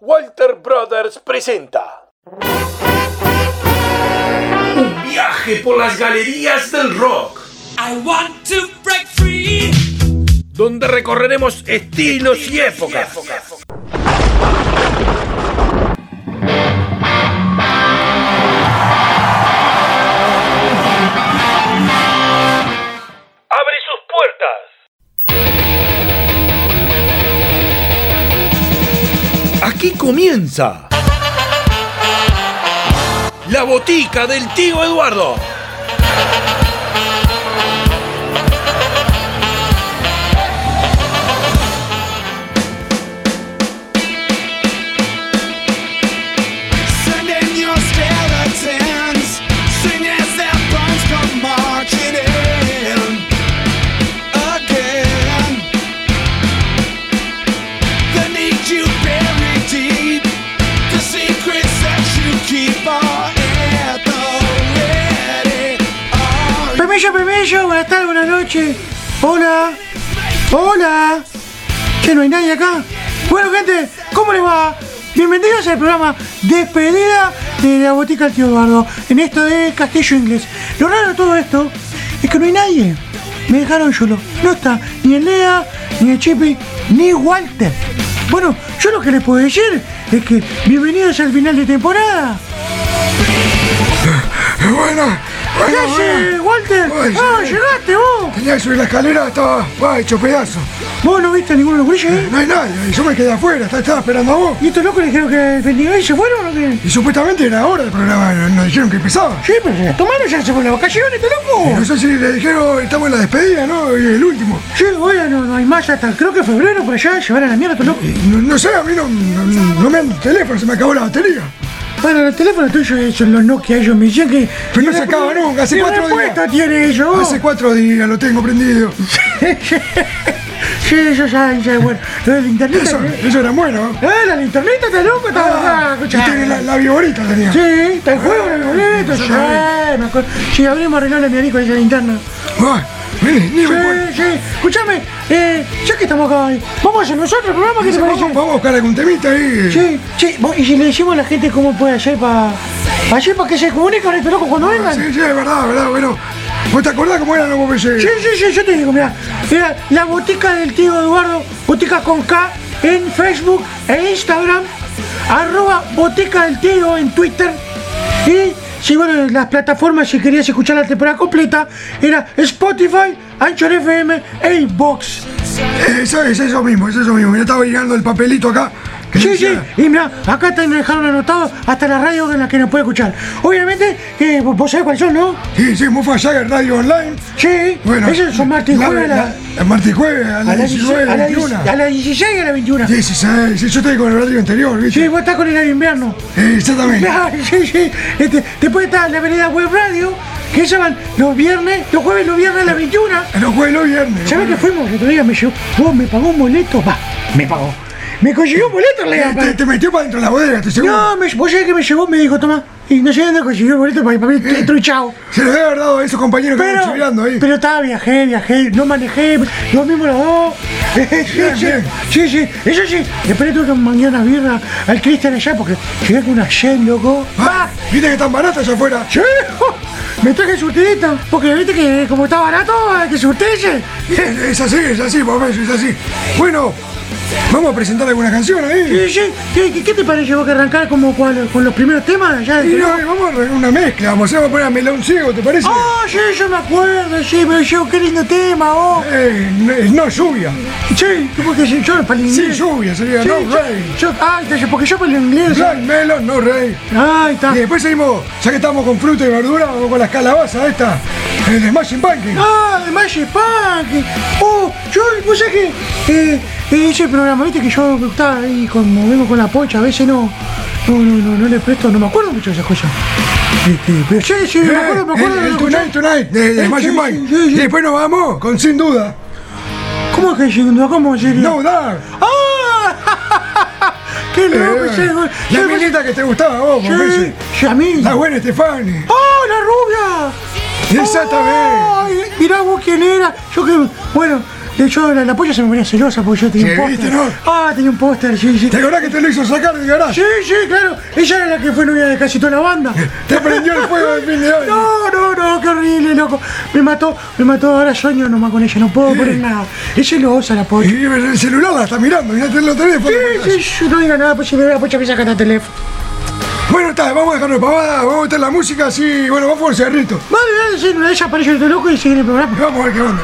Walter Brothers presenta Un viaje por las galerías del rock, I want to break free. donde recorreremos estilos y épocas. Abre comienza la botica del tío Eduardo. Permiso, buenas tardes, buenas noches. Hola, hola. Que no hay nadie acá. Bueno, gente, ¿cómo les va? Bienvenidos al programa Despedida de la Botica del Tío Eduardo. En esto de Castillo Inglés. Lo raro de todo esto es que no hay nadie. Me dejaron solo. No está ni el Lea, ni el Chippy, ni Walter. Bueno, yo lo que les puedo decir es que bienvenidos al final de temporada. Bueno, ¿Qué bueno, haces, bueno. Walter? Ay, Ah, llegaste vos. Tenía que subir la escalera, estaba va, hecho pedazo. ¿Vos no viste a ninguno de los gurises ahí? No hay nadie, yo me quedé afuera, estaba, esperando a vos. ¿Y estos locos le dijeron que vendían y se fueron o qué? Y supuestamente era hora del programa, nos dijeron que empezaba. Sí, pero se tomaron, ya se fueron las vacaciones, este loco. No sé si le dijeron, estamos en la despedida, ¿no? Y el último. Sí, bueno, no hay más hasta creo que febrero por allá, llevar a la mierda estos locos. No, no sé, a mí no, no, no me dan teléfono, se me acabó la batería. Bueno, el teléfono tuyo son los Nokia, ellos me decían que... Pero no se acaba nunca, hace ¿Qué cuatro días. respuesta tiene eso? Hace cuatro días lo tengo prendido. sí, eso ya, ya, bueno. Lo del internet... Eso, ¿eh? eso era bueno. ¿no? Ah, la interneta está loco, está Ah, ah, tiene la, la viborita tenía. Sí, está el juego, el boleto, sí, me acuerdo. Sí, abrimos arreglar a mi amigo esa linterna. Sí, sí. Escúchame, eh, ya que estamos acá vamos a hacer nosotros el programa, ¿qué te Vamos, parece? vamos a buscar algún temita ahí. Sí, sí, vos- y si le decimos a la gente cómo puede hacer para hacer para que se comunique con estos locos cuando vengan. Sí, sí, es verdad, verdad, bueno. ¿Vos te acordás cómo eran los BPC? Sí, sí, sí, yo te digo, mira, mira, la botica del tío Eduardo, botica con K en Facebook e Instagram, arroba botica del tío en Twitter y si bueno, las plataformas si querías escuchar la temporada completa era Spotify, Anchor FM e iVoox. Eso es eso mismo, es eso mismo. Yo estaba llegando el papelito acá. Sí, sí, y mira, acá te dejaron anotado hasta la radio en la que nos puede escuchar. Obviamente, que vos sabés cuáles son, ¿no? Sí, sí, Mufa Jagger Radio Online. Sí, Bueno, esos son martes y jueves a la- martes y jueves a las las 19, 16 a las 21. 16 a las 16 y a las 21. 16, sí, yo estoy con el horario anterior, ¿viste? Sí, vos estás con el horario invierno. Exactamente. Sí, sí. Este, después está la avenida Web Radio, que se van los viernes, los jueves, los viernes a las 21. Los jueves, los viernes. ¿Sabés que fuimos? El otro día me llegó, vos me pagó un boleto, va, me pagó. Me consiguió un boleto, le Eh, te, te metió para dentro de la bodega, te seguro. No, me, vos sabés que me llegó, me dijo, toma, y no sé dónde consiguió el boleto para, para mí, truchado. Se lo haber dado a esos compañeros que Pero, estaban chiveando ahí. pero estaba, viajé, viajé, no manejé, lo mismo los dos. sí, sí, sí, sí, eso sí. Después le tuve que manguear una birra al Cristian allá porque llegué con una sed, loco. Ah, ¿Viste que están baratas allá afuera? Sí, me traje surtidito, porque viste que como está barato hay que surtirse. Es así, es así, papá, es así. Bueno, vamos a presentar alguna canción ahí. Sí, sí. ¿Qué, te parece vos que arrancar como con los primeros temas? Ya Y no, vamos a arreglar una mezcla, vamos a poner a Melón Ciego, ¿te parece? Ah, sí, yo me acuerdo, sí, pero yo, qué lindo tema, vos. Eh, no, lluvia. Sí, porque si yo para el Sí, inglés. lluvia, sería Sí, no rain. yo- ah, porque yo para el inglés. Black Melon, no rey. Ahí está. Y después seguimos, ya que estamos con fruta y verdura, vamos con las calabazas esta, el Smashing Pumpkin. Ah, de Magic Punk. Oh, yo, vos sabés que eh, eh, ese programa, viste que yo estaba ahí como vengo con la pocha, a veces no, no, no, no, no le presto, no me acuerdo mucho de esas cosas. Este, pero sí, sí, me acuerdo, me acuerdo. el, el Tonight. Tonight de, de Eh, sí, sí. Y después nos vamos con Sin Duda. ¿Cómo es que segundo? ¿Cómo sería? No Doubt. ¡Ah! ¡Qué loco Eh, la minita que te gustaba vos, Sí, sí, a mí. La buena Estefani. ¡Oh, la rubia! Exactamente. Ay, mirá vos quién era. Yo que, bueno, De hecho, la, la polla se me ponía celosa porque yo tenía Sí, un póster. ¿viste, no? Ah, tenía un póster, sí, sí. ¿Te acordás que te lo hizo sacar del garage? Sí, sí, claro. Ella era la que fue novia de casi toda la banda. Te prendió el fuego de fin de año. No, no, no, qué horrible, loco. Me mató, me mató. Ahora sueño nomás con ella, no puedo poner nada. Es celosa la Y polla. el celular la está mirando, mirate el teléfono. Sí, sí, sí, no diga nada, pues si me ve la pocha me saca el teléfono. Bueno, está, vamos a dejarnos de pavada, vamos a meter la música así, bueno, vamos por el cerrito. Vale, dale, sí, de ellas aparece el loco y sigue el programa. Vamos a ver qué onda.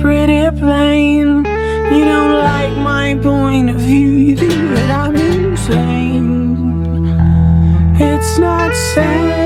Pretty plain. You don't like my point of view, you think that I'm insane. It's not sane.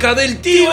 del tío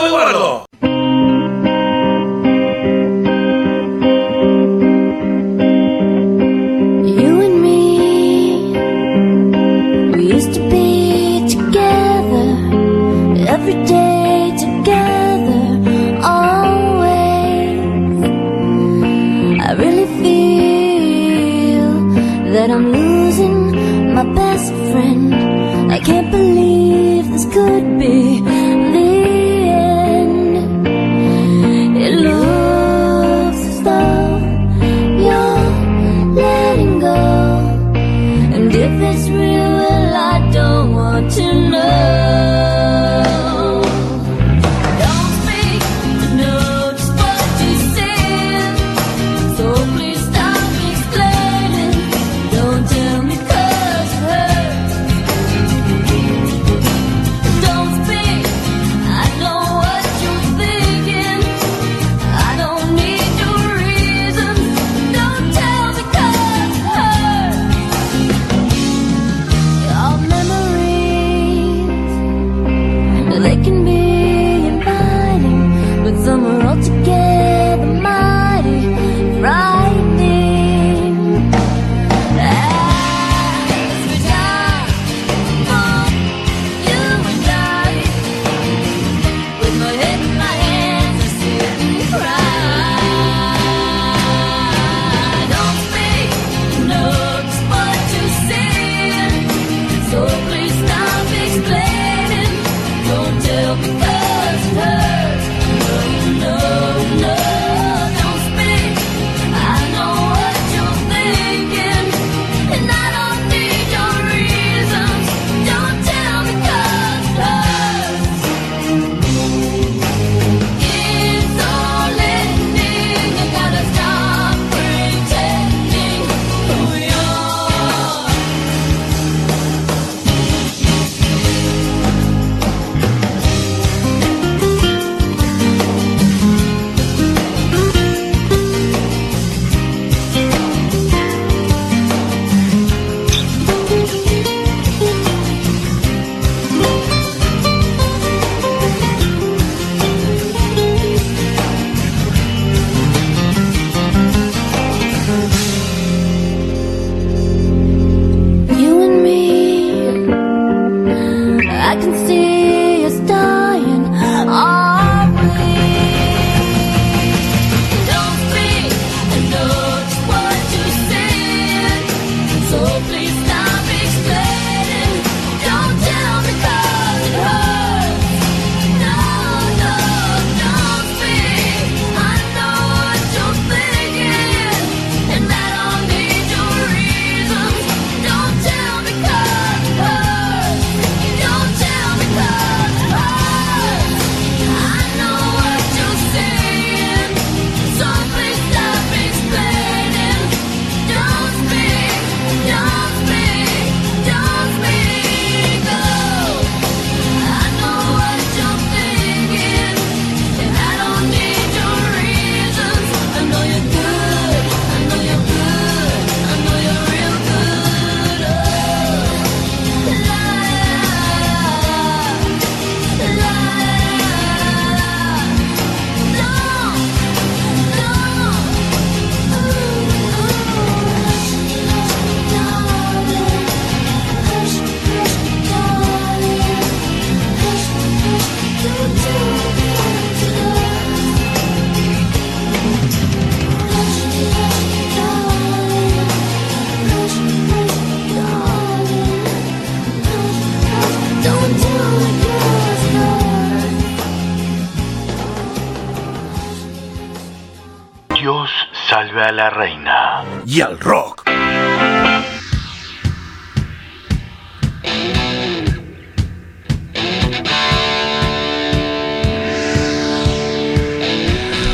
la reina. Y al rock.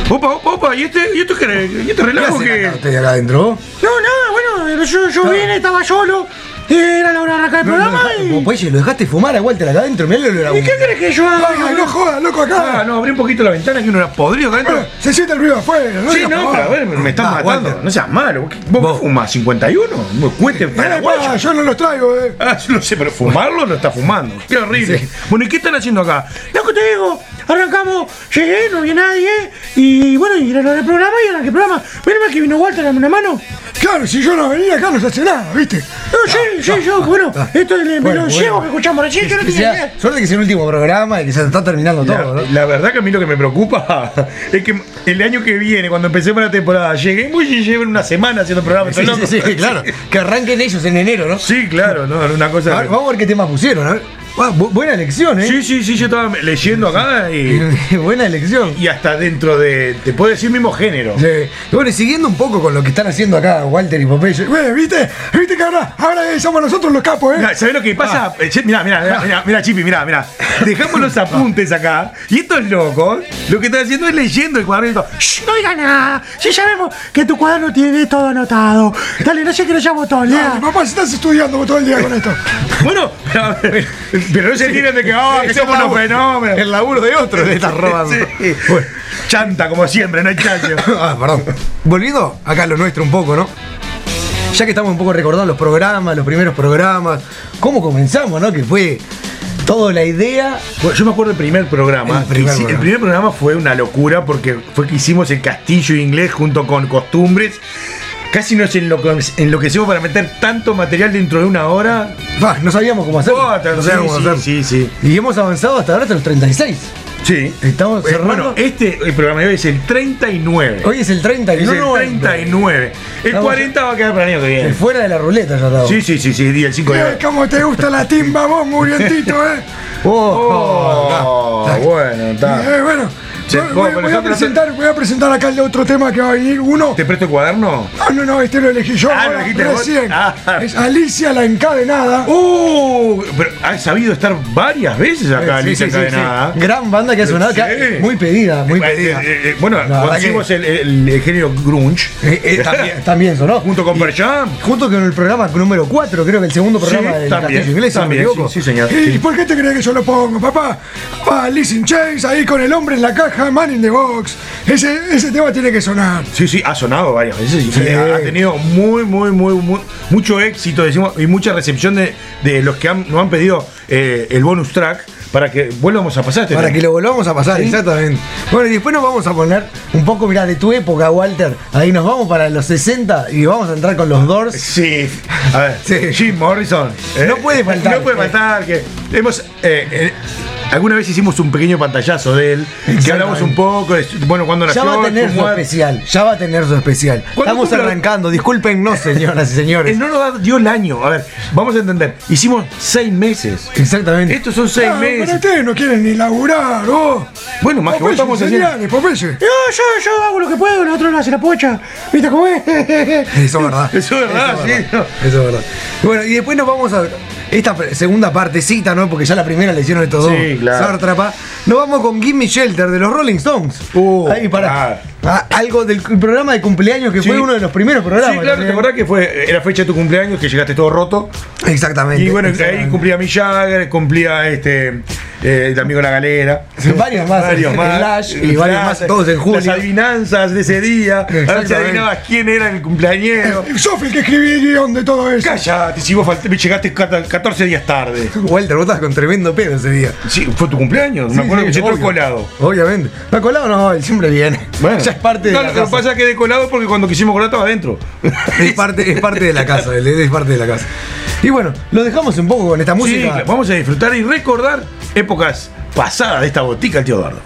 Opa, opa, opa, ¿y este, y este, qué- y este relajo que...? ¿Usted adentro? No, nada, bueno, yo, yo vine, estaba solo. Era la hora de arrancar el No, programa no, y. Popeye, lo dejaste fumar a Walter acá adentro, mirá lo ¿Y qué crees que yo haga? Ay, no jodas, loco, Ah, acá. no, abrí un poquito la ventana que uno era podrido acá adentro. se siente el ruido afuera, ¿no? Sí, no, pero a ver, me estás Ah, matando. Walter. No seas malo. ¿Vos, Vos. fumas 51? ¿Un cuete Eh, paraguayo? pa, yo no los traigo, eh. Ah, yo no sé, pero fumarlo no está fumando. Qué horrible. Bueno, ¿y qué están haciendo acá? Lo que te digo, arrancamos, llegué, no había nadie, y bueno, y era del programa y arranqué el programa. Menos mal que vino Walter, dame una mano. Claro, si yo no venía acá no se hace nada, ¿viste? No, sí, sí, yo, bueno, esto es el Bueno, ciego que escuchamos recién, yo no Que tenía idea. suerte que sea el último programa y que se está terminando La, todo, ¿no? la verdad que a mí lo que me preocupa es que el año que viene, cuando empecemos la temporada, lleguemos y lleven una semana haciendo programas. Sí, ¿estás sí, claro. Que arranquen ellos en enero, ¿no? Sí, claro, no, una cosa. A ver, vamos a ver qué temas pusieron, a ver. Ah, bu- buena elección, ¿eh? Sí, sí, sí, yo estaba leyendo acá y, buena elección. y hasta dentro de, te puedo decir, mismo género. Sí. Bueno, y siguiendo un poco con lo que están haciendo acá Walter y Popeye. Güey, ¿viste? ¿Viste que ahora, ahora eh, somos nosotros los capos, eh? Mira, ¿Sabés lo que pasa? Eh, che, Mirá, mirá, mirá, mirá, mirá, Chipi, mirá, mirá. Dejamos los apuntes acá. Y estos locos, lo que están haciendo es leyendo el cuadernito. Shh, no diga nada, si sabemos que tu cuaderno tiene todo anotado. Dale, no sé que lo llamo todo, Dale, lea. papá, si estás estudiando todo el día con esto. Bueno, a ver, pero no se tiren de que, oh, que somos unos fenómenos. El laburo de otro le estás robando. Sí. Bueno, chanta como siempre, no hay chance. ah, perdón. Volviendo acá a lo nuestro un poco, ¿no? Ya que estamos un poco recordando los programas, los primeros programas, cómo comenzamos, ¿no? Que fue toda la idea. Bueno, yo me acuerdo del primer programa. El primer programa. el primer programa fue una locura porque fue que hicimos el castillo inglés junto con costumbres. Casi nos enloque- enloquecimos para meter tanto material dentro de una hora. Va, no sabíamos cómo hacerlo. Puta, no sí, sabíamos cómo sí, hacerlo. sí, sí. Y hemos avanzado hasta ahora hasta los 36. Sí. Estamos Eh, cerrando. bueno, este el programa de hoy es el 39. Hoy es el 30 y es no, el no, 39. El Estamos- 40 va a quedar para el año que el viene. fuera de la ruleta ya estamos. Sí, sí, sí, sí, día el 5 de Eh, abril. ¿Cómo te gusta la timba vos, murientito, eh? Oh, bueno, está. Eh, bueno, Sí, voy, a presentar, voy a presentar acá el otro tema que va a venir. Uno. ¿Te presto el cuaderno? No, no, no, este lo elegí yo Ah, ¿lo ahora, recién. Ah. Es Alicia la encadenada. ¡Uh! Pero has sabido estar varias veces acá, Sí, Alicia sí, sí, sí. Encadenada. Gran banda que ha sonado acá. Muy pedida, muy Eh, pedida. eh, eh, bueno, conocimos que- el, el- el género grunge. Eh, eh, también, también sonó. Junto con Jam. Junto con el programa número 4, creo que el segundo programa del también, Inglés, si no me también, equivoco. sí, sí, señor. ¿Y Sí. por qué te crees que yo lo pongo, papá? Va Alice in Chains ahí con el hombre en la caja, Man in the Box. Ese, ese tema tiene que sonar. Sí, sí, ha sonado varias veces Sí. ha tenido muy, muy, muy, muy- mucho éxito, decimos, y mucha recepción de, de los que han- nos han pedido eh, el bonus track para que vuelvamos a pasar este Para tema. que lo volvamos a pasar, Sí. exactamente. Bueno, y después nos vamos a poner un poco, mirá, de tu época, Walter. Ahí nos vamos para los 60 y vamos a entrar con los Doors. Sí, a ver, Sí. Jim Morrison. eh, No puede faltar. No puede faltar que hemos. eh, eh, alguna vez hicimos un pequeño pantallazo de él, que hablamos un poco de, bueno, cuando nació. Ya va a tener su muerte. especial, ya va a tener su especial. ¿Cuándo Estamos arrancando, discúlpenos, señoras y Eh, señores. No nos dio el año. A ver, vamos a entender. Hicimos seis meses. Exactamente. Estos son seis Ah, pero meses. ustedes no quieren ni laburar, vos. Bueno, más que vos estamos haciendo. Popeye. Yo, yo, yo hago lo que puedo, el otro lo hace la pocha. ¿Viste cómo es? Eso es verdad. Eso es verdad, sí. Eso es verdad. Bueno, y después nos vamos a esta segunda partecita, ¿no? Porque ya la primera le hicieron estos Sí, dos. claro. Sártrapa. Nos vamos con Gimme Shelter de los Rolling Stones. Uh, Ahí para. claro. Ah, algo del programa de cumpleaños que Sí. fue uno de los primeros programas. Sí, claro, ¿te acordás que fue era fecha de tu cumpleaños, que llegaste todo roto? Exactamente. Y bueno, ahí exactamente. cumplía Mick Jagger, cumplía este eh, el amigo la galera. Varios más, Varios más. Y varios más, todos en julio. Las adivinanzas de ese día. A ver si adivinabas quién era el cumpleañero. El que escribí el guion de todo eso. Cállate, si vos falt- llegaste cata- 14 días tarde. Walter, vos estás con tremendo pedo ese día. Sí, fue tu cumpleaños. Sí, Me acuerdo sí, que obvio. colado. Obviamente. No, colado no, él siempre viene. ya es parte de No, la lo que casa. pasa es que de colado porque cuando quisimos colar estaba adentro. Es parte, es parte de la casa, es parte de la casa. Y bueno, lo dejamos un poco con esta Sí, música. vamos a disfrutar y recordar épocas pasadas de esta botica, el tío Eduardo.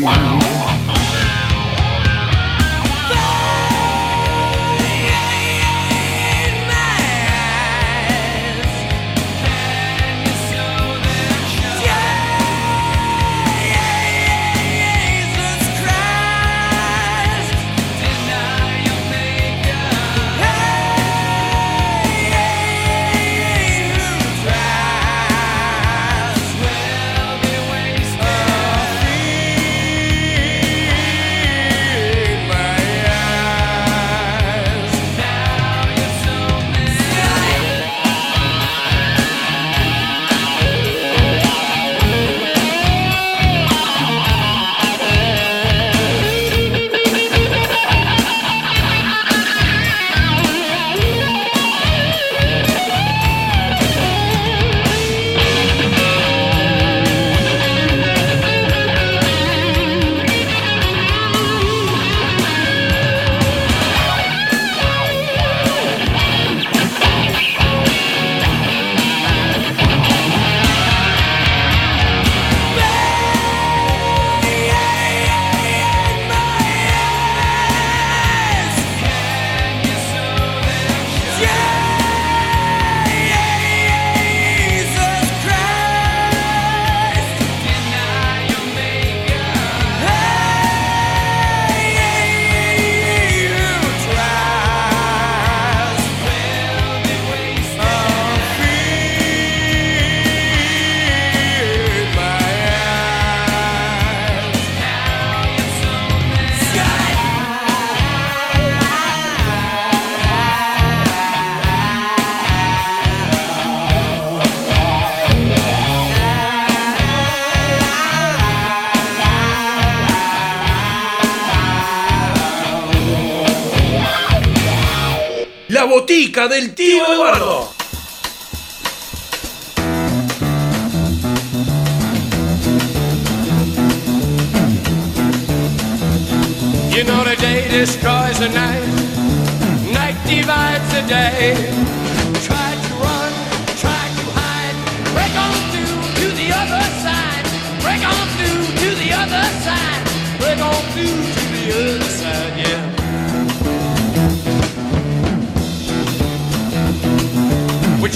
Wow. botica del tío Eduardo. You know the day destroys the night, night divides the day.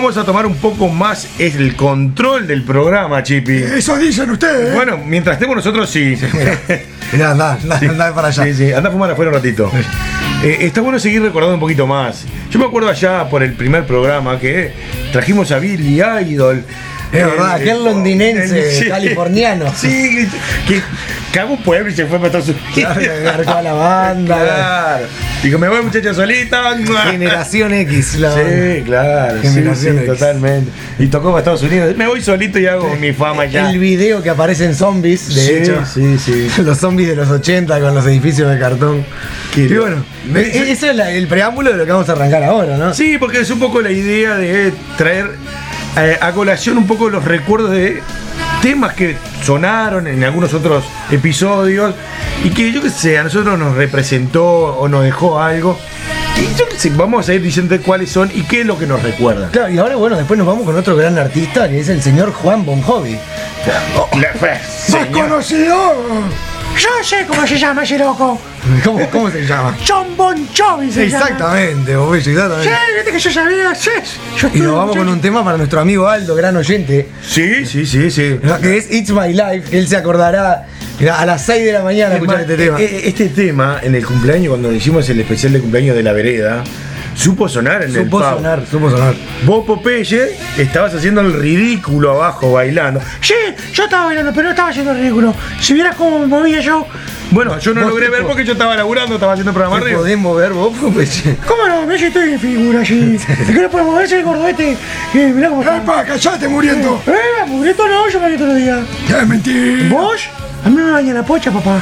Vamos a tomar un poco más el control del programa, Chipi. Eso dicen ustedes. ¿eh? Bueno, mientras estemos nosotros, sí. Mirá, andá, andá, andá para allá. Sí, sí, anda a fumar afuera un ratito. Eh, está bueno seguir recordando un poquito más. Yo me acuerdo allá por el primer programa que trajimos a Billy Idol. Es verdad, aquel londinense, californiano. Sí, que, cagó un pueblo y se fue para Estados Unidos. Claro, agarró a la banda. Claro. Dijo, me voy muchacha solita. Generación X, la Sí, claro, Generación sí, X. totalmente. Y tocó para Estados Unidos. Me voy solito y hago mi fama ya. El video que aparece en zombies, de Sí, hecho. sí, sí. Los zombies de los 80 con los edificios de cartón. Qué y bueno, e- eso es la- el preámbulo de lo que vamos a arrancar ahora, ¿no? Sí, porque es un poco la idea de traer eh, a colación un poco los recuerdos de temas que sonaron en algunos otros episodios y que yo que sé, a nosotros nos representó o nos dejó algo. Y yo que sé, vamos a ir diciendo cuáles son y qué es lo que nos recuerda. Claro, y ahora bueno, después nos vamos con otro gran artista que es el señor Juan Bon Jovi. La- ¡Más señor. conocido! Yo sé cómo se llama ese loco. ¿Cómo, cómo se llama? John Bon Jovi se llama. Exactamente, Sí, exactamente. viste que yo sabía, sí. Yo Y nos vamos con un tema para nuestro amigo Aldo, gran oyente, Sí, sí, sí, sí. que es It's My Life, que él se acordará a las 6 de la mañana Es escuchar más, este tema. eh, eh, Este tema, en el cumpleaños, cuando hicimos el especial de cumpleaños de la vereda, supo sonar en el Supo pub. sonar, supo sonar. Vos, Popeye, estabas haciendo el ridículo abajo bailando. Sí, yo estaba bailando, pero no estaba haciendo ridículo. Si vieras cómo me movía yo. Bueno, yo no logré ver po- porque yo estaba laburando, estaba haciendo programa ¿Te arriba. podés mover vos, Popeye? ¿Cómo no? Si estoy en figura allí. ¿De qué no puede moverse el gordete? Eh, mirá cómo está. ¡Epa, callate, muriendo! Eh, mugreto no, yo me baño todos los días. ¡Es mentira! ¿Vos? A mí me baña la pocha, papá.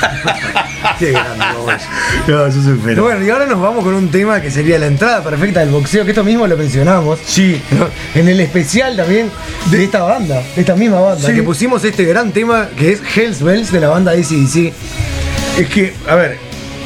Qué grande. No, eso es un fenómeno. Bueno, y ahora nos vamos con un tema que sería la entrada perfecta del boxeo, que esto mismo lo mencionamos. Sí. ¿no? En el especial también de esta banda, de esta misma banda, Sí. que pusimos este gran tema que es Hells Bells de la banda ACDC. Es que, a ver,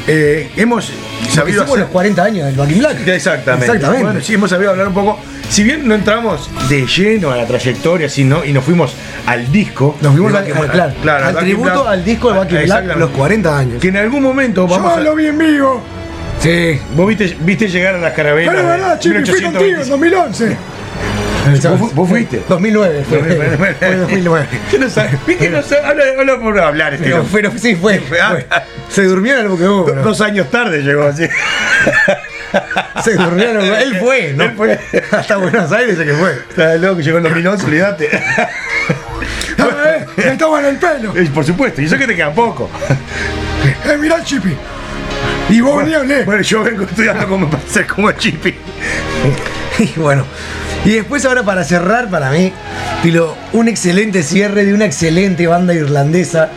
eh, hemos Que sabido hacer- los 40 años del Back in Black. Exactamente. Exactamente. Bueno, sí, hemos sabido hablar un poco. Si bien no entramos de lleno a la trayectoria, sino, y nos fuimos al disco. Nos fuimos al, Black. claro, Claro, al tributo Black. al disco de Back in Black, los 40 años. Que en algún momento vamos Yo a. lo vi en vivo. Sí. Vos viste, viste llegar a las carabelas. Pero es de verdad, Chipi, fui contigo en 2011. ¿Vos fu- vos fuiste? 2009 fue. fue 2009. Yo no sé. ¿Viste? No sé. Habla, habla por hablar este Pero, pero sí fue. fue. Se durmió en el buquebú, Do- Dos años tarde llegó así. Se durmió en el Él fue, ¿no? Él fue. Hasta Buenos Aires que fue. Está loco, llegó en 2011, olvídate. Estaba en el pelo. Eh, Por supuesto, y eso que te queda poco. Eh, mirá el Chipi. Y vos venías, le. Bueno, yo vengo estudiando para ser como Chippy. Y bueno. Y después ahora para cerrar, para mí, Pilo, un excelente cierre de una excelente banda irlandesa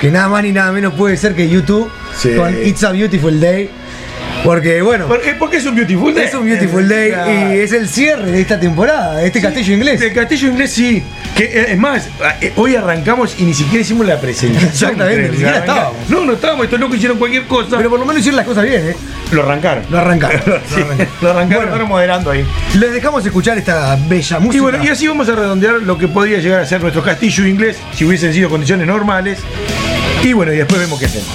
que nada más ni nada menos puede ser que YouTube Sí. con It's a Beautiful Day. Porque bueno, ¿Por qué? Porque es un beautiful day. es un Beautiful Day y es el cierre de esta temporada, de este castillo inglés. El castillo inglés sí. Que, eh, es más, eh, hoy arrancamos y ni siquiera hicimos la presentación. Exactamente, ni siquiera estábamos. No, no estábamos, estos locos hicieron cualquier cosa. Pero por lo menos hicieron las cosas bien, ¿eh? lo arrancaron. Lo arrancaron. Sí, Lo arrancaron. lo arrancaron, Bueno. moderando ahí. Les dejamos escuchar esta bella música. Y bueno, y así vamos a redondear lo que podría llegar a ser nuestro castillo inglés si hubiesen sido condiciones normales. Y bueno, y después vemos qué hacemos.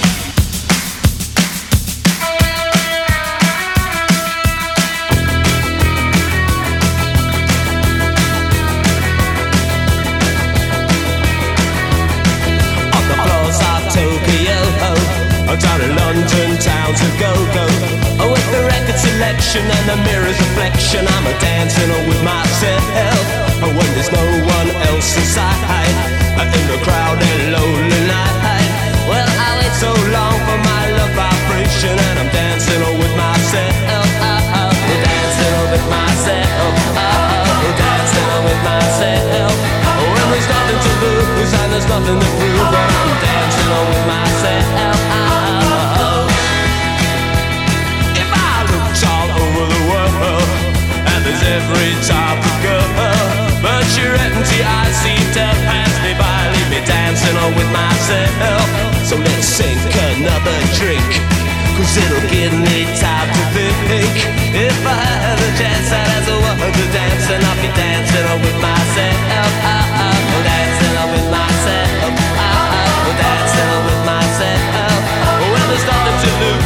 Town to go go. Oh, with the record selection and the mirror's reflection, I'm a dancing with myself. Oh, when there's no every type of girl, but your empty eyes seem to pass me by, leave me dancing on with myself. So let's sink another drink. Cause it'll give me time to think. If I had a chance, I'd ask a woman to dance, and I'll be dancing with myself. Oh, dancing with myself. Oh, dancing with myself. When there's nothing to lose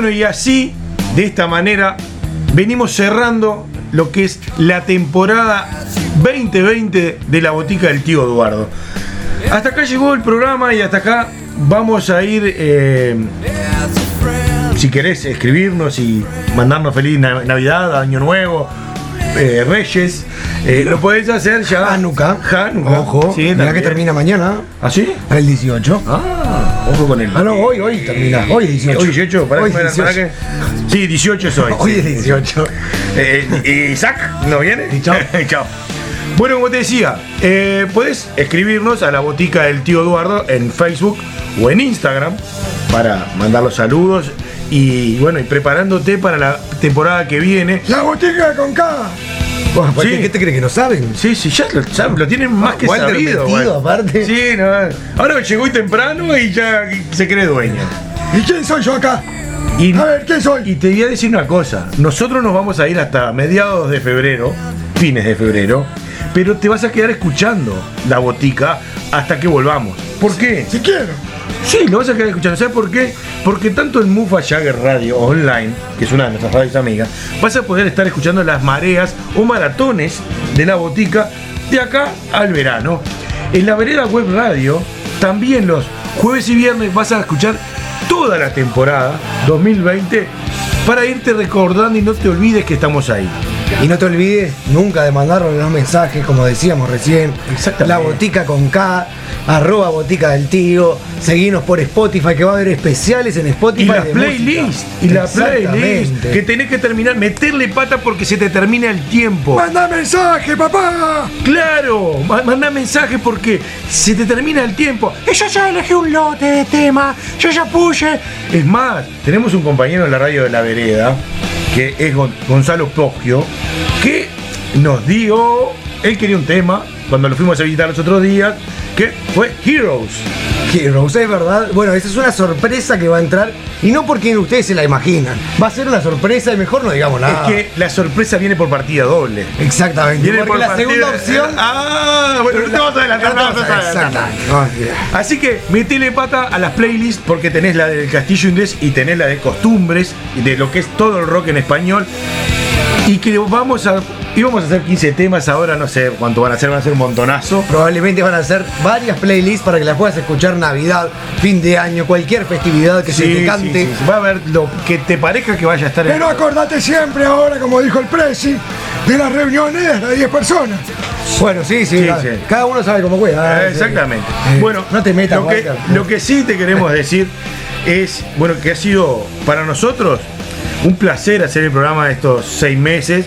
bueno, y así, de esta manera, venimos cerrando lo que es la temporada 2020 de la botica del tío Eduardo. Hasta acá llegó el programa y hasta acá vamos a ir. Eh, si querés escribirnos y mandarnos feliz Navidad, Año Nuevo, eh, Reyes, eh, lo podéis hacer ya. Hanukkah. Hanukkah. Ojo. Sí, que termina mañana. ¿Ah, sí? El 18. Ah, ojo con él. Ah, no, hoy, hoy termina. Hoy es 18. Hoy 18, para, hoy 18. para, que. Sí, 18 es hoy. Hoy es 18. Eh, eh Isaac, ¿no viene? Y chao. chao. Bueno, como te decía, eh, puedes escribirnos a la botica del tío Eduardo en Facebook o en Instagram para mandar los saludos y bueno, y preparándote para la temporada que viene. La botica con K. Bueno, ¿por qué- Sí. ¿Qué te crees que no saben? Sí, sí, ya lo, ya lo tienen más que Walter sabido. metido, aparte. Sí, no. Ahora llegó hoy temprano y ya se cree dueño. ¿Y quién soy yo acá? Y, A ver, ¿quién soy? y te voy a decir una cosa. Nosotros nos vamos a ir hasta mediados de febrero, fines de febrero, pero te vas a quedar escuchando la botica hasta que volvamos. ¿Por qué? Si quiero. Sí, lo vas a quedar escuchando. ¿Sabes por qué? Porque tanto en Mufa Jagger Radio Online, que es una de nuestras radios amigas, vas a poder estar escuchando las mareas o maratones de la botica de acá al verano. En la vereda web radio, también los jueves y viernes vas a escuchar toda la temporada 2020 para irte recordando y no te olvides que estamos ahí. Y no te olvides nunca de mandarnos los mensajes, como decíamos recién. La botica con K, arroba botica del tío. Seguinos por Spotify, que va a haber especiales en Spotify. Y la de playlist, música. y la playlist, que tenés que terminar, meterle pata porque se te termina el tiempo. ¡Manda mensaje, papá! Claro, ma- manda mensaje porque se te termina el tiempo. Y yo ya elegí un lote de temas, yo ya puse. Es más, tenemos un compañero en la radio de la vereda, que es Gon- Gonzalo Poggio, que nos dio, él quería un tema, cuando lo fuimos a visitar los otros días, que fue Heroes. Heroes, es verdad. Bueno, esa es una sorpresa que va a entrar. Y no porque ustedes se la imaginan. Va a ser una sorpresa y mejor no digamos nada. Es que la sorpresa viene por partida doble. Exactamente. Viene porque por la partida- segunda opción. Ah, bueno, no te vas a adelantar, no te vas a adelantar. No. Así que metele pata a las playlists porque tenés la del Castillo Inglés y tenés la de costumbres, de lo que es todo el rock en español. Y que vamos a. íbamos a hacer 15 temas, ahora no sé cuánto van a ser, van a ser un montonazo. Probablemente van a ser varias playlists para que las puedas escuchar Navidad, fin de año, cualquier festividad que se te cante. Va a haber lo que te parezca que vaya a estar en. Pero acordate siempre ahora, como dijo el Prezi, de las reuniones de 10 personas. Bueno, sí, sí, Sí, cada, uno sabe cómo juega. Eh, Exactamente. Eh, bueno, no te metas, lo que, lo que sí te queremos decir es, bueno, que ha sido para nosotros un placer hacer el programa de estos seis meses,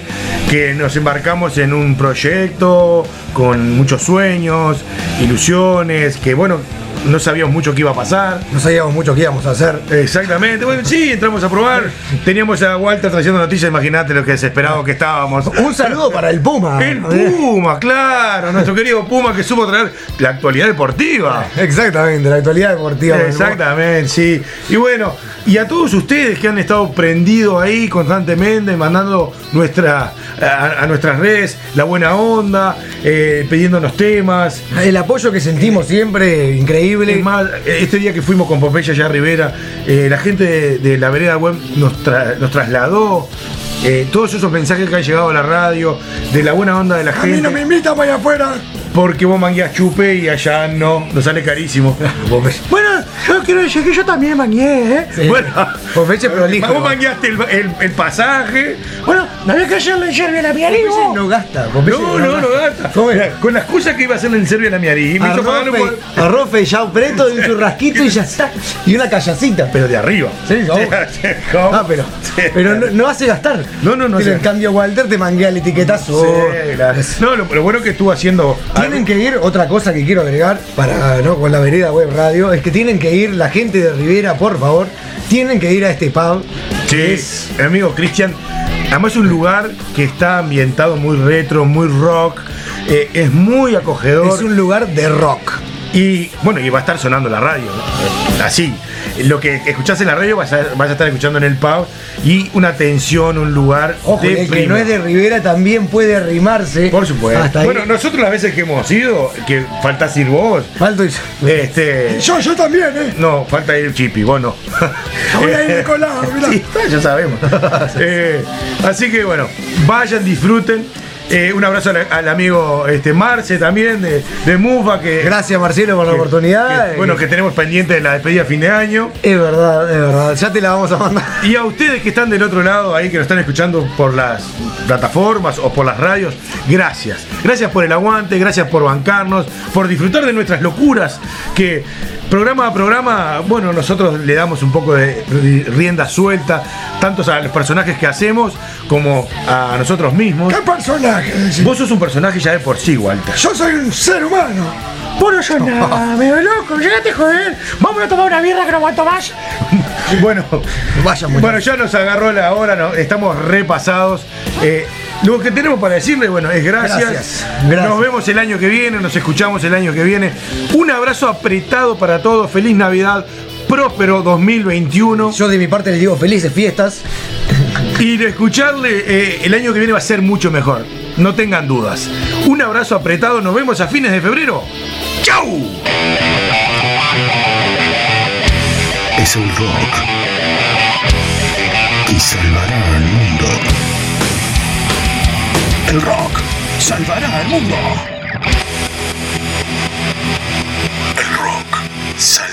que nos embarcamos en un proyecto con muchos sueños, ilusiones, que bueno, no sabíamos mucho qué iba a pasar. No sabíamos mucho qué íbamos a hacer. Exactamente, bueno, sí, entramos a probar. Teníamos a Walter trayendo noticias, imagínate lo que desesperados que estábamos. Un saludo para el Puma. El Puma, claro, nuestro querido Puma que supo traer la actualidad deportiva. Exactamente, la actualidad deportiva. Exactamente, sí. Y bueno, y a todos ustedes que han estado prendidos ahí constantemente, mandando nuestra, a, a nuestras redes la buena onda, eh, pidiéndonos temas. El apoyo que sentimos siempre, increíble. Es más, este día que fuimos con Pompeya allá a Rivera, eh, la gente de, de la vereda web nos, tra- nos trasladó eh, todos esos mensajes que han llegado a la radio, de la buena onda de la A mí gente. no me invitan para allá afuera. Porque vos mangueás chupe y allá no, nos sale carísimo. Bueno, yo quiero decir que yo también mangué, ¿eh? Sí. Bueno, Popeye prolijo. vos mangueaste el, el- el pasaje. Bueno, no había que hacerle en serio a mi Popeye amigo. no gasta. Popeye No, no, no gasta. Con la excusa que iba a hacerle en Serbia a la Miari. Me hizo pagarlo Arroz, por- fe- arroz feijao preto y un churrasquito y ya está. Y una callacita. Pero de arriba. Sí, ¿cómo? Ah, pero, pero no, no hace gastar. No, no, no Pero en cambio, Walter te manguea el etiquetazo. Sí. No, lo, lo bueno que estuvo haciendo. Tienen que ir, otra cosa que quiero agregar para no con la vereda web radio, es que tienen que ir la gente de Rivera, por favor, tienen que ir a este pub. Sí, que es amigo Cristian. Además es un lugar que está ambientado muy retro, muy rock. eh, es muy acogedor. es un lugar de rock. Y bueno, y va a estar sonando la radio, ¿no? así. Lo que escuchás en la radio vas a, vas a estar escuchando en el pub y una atención, un lugar Ojo, de el que no es de Rivera también puede arrimarse. Por supuesto. Hasta ahí. Bueno, nosotros las veces que hemos ido, que falta ir vos, Falto y- este. Yo, yo también, ¿eh? No, falta ir Chipi, vos no. Voy a ir de colado, mirá. Sí, ya sabemos. Eh, así que bueno, vayan, disfruten. Eh, un abrazo al, al amigo este, Marce también de, de Mufa que. Gracias Marcelo por la que- oportunidad. que, bueno, que tenemos pendiente de la despedida a fin de año. Es verdad, es verdad. Ya te la vamos a mandar. Y a ustedes que están del otro lado ahí, que nos están escuchando por las plataformas o por las radios, gracias. Gracias por el aguante, gracias por bancarnos, por disfrutar de nuestras locuras, que programa a programa, bueno, nosotros le damos un poco de rienda suelta, tanto a los personajes que hacemos como a nosotros mismos. ¿Qué personaje? Vos sos un personaje ya de por sí, Walter. Yo soy un ser humano. Vos no sos nada, medio loco. Llegate, joder. Vamos a tomar una birra que no aguanto más. Bueno, Vaya, muchachos. bueno, ya nos agarró la hora, no- estamos repasados. Eh, Lo que tenemos para decirle, bueno, es gracias. Gracias. Gracias. Nos vemos el año que viene, nos escuchamos el año que viene. Un abrazo apretado para todos. Feliz Navidad. Próspero 2021. Yo de mi parte les digo felices fiestas. Y de escucharle, eh, el año que viene va a ser mucho mejor. No tengan dudas. Un abrazo apretado. Nos vemos a fines de febrero. ¡Chau! Es el rock que salvará al mundo. El rock salvará al mundo. El rock salvará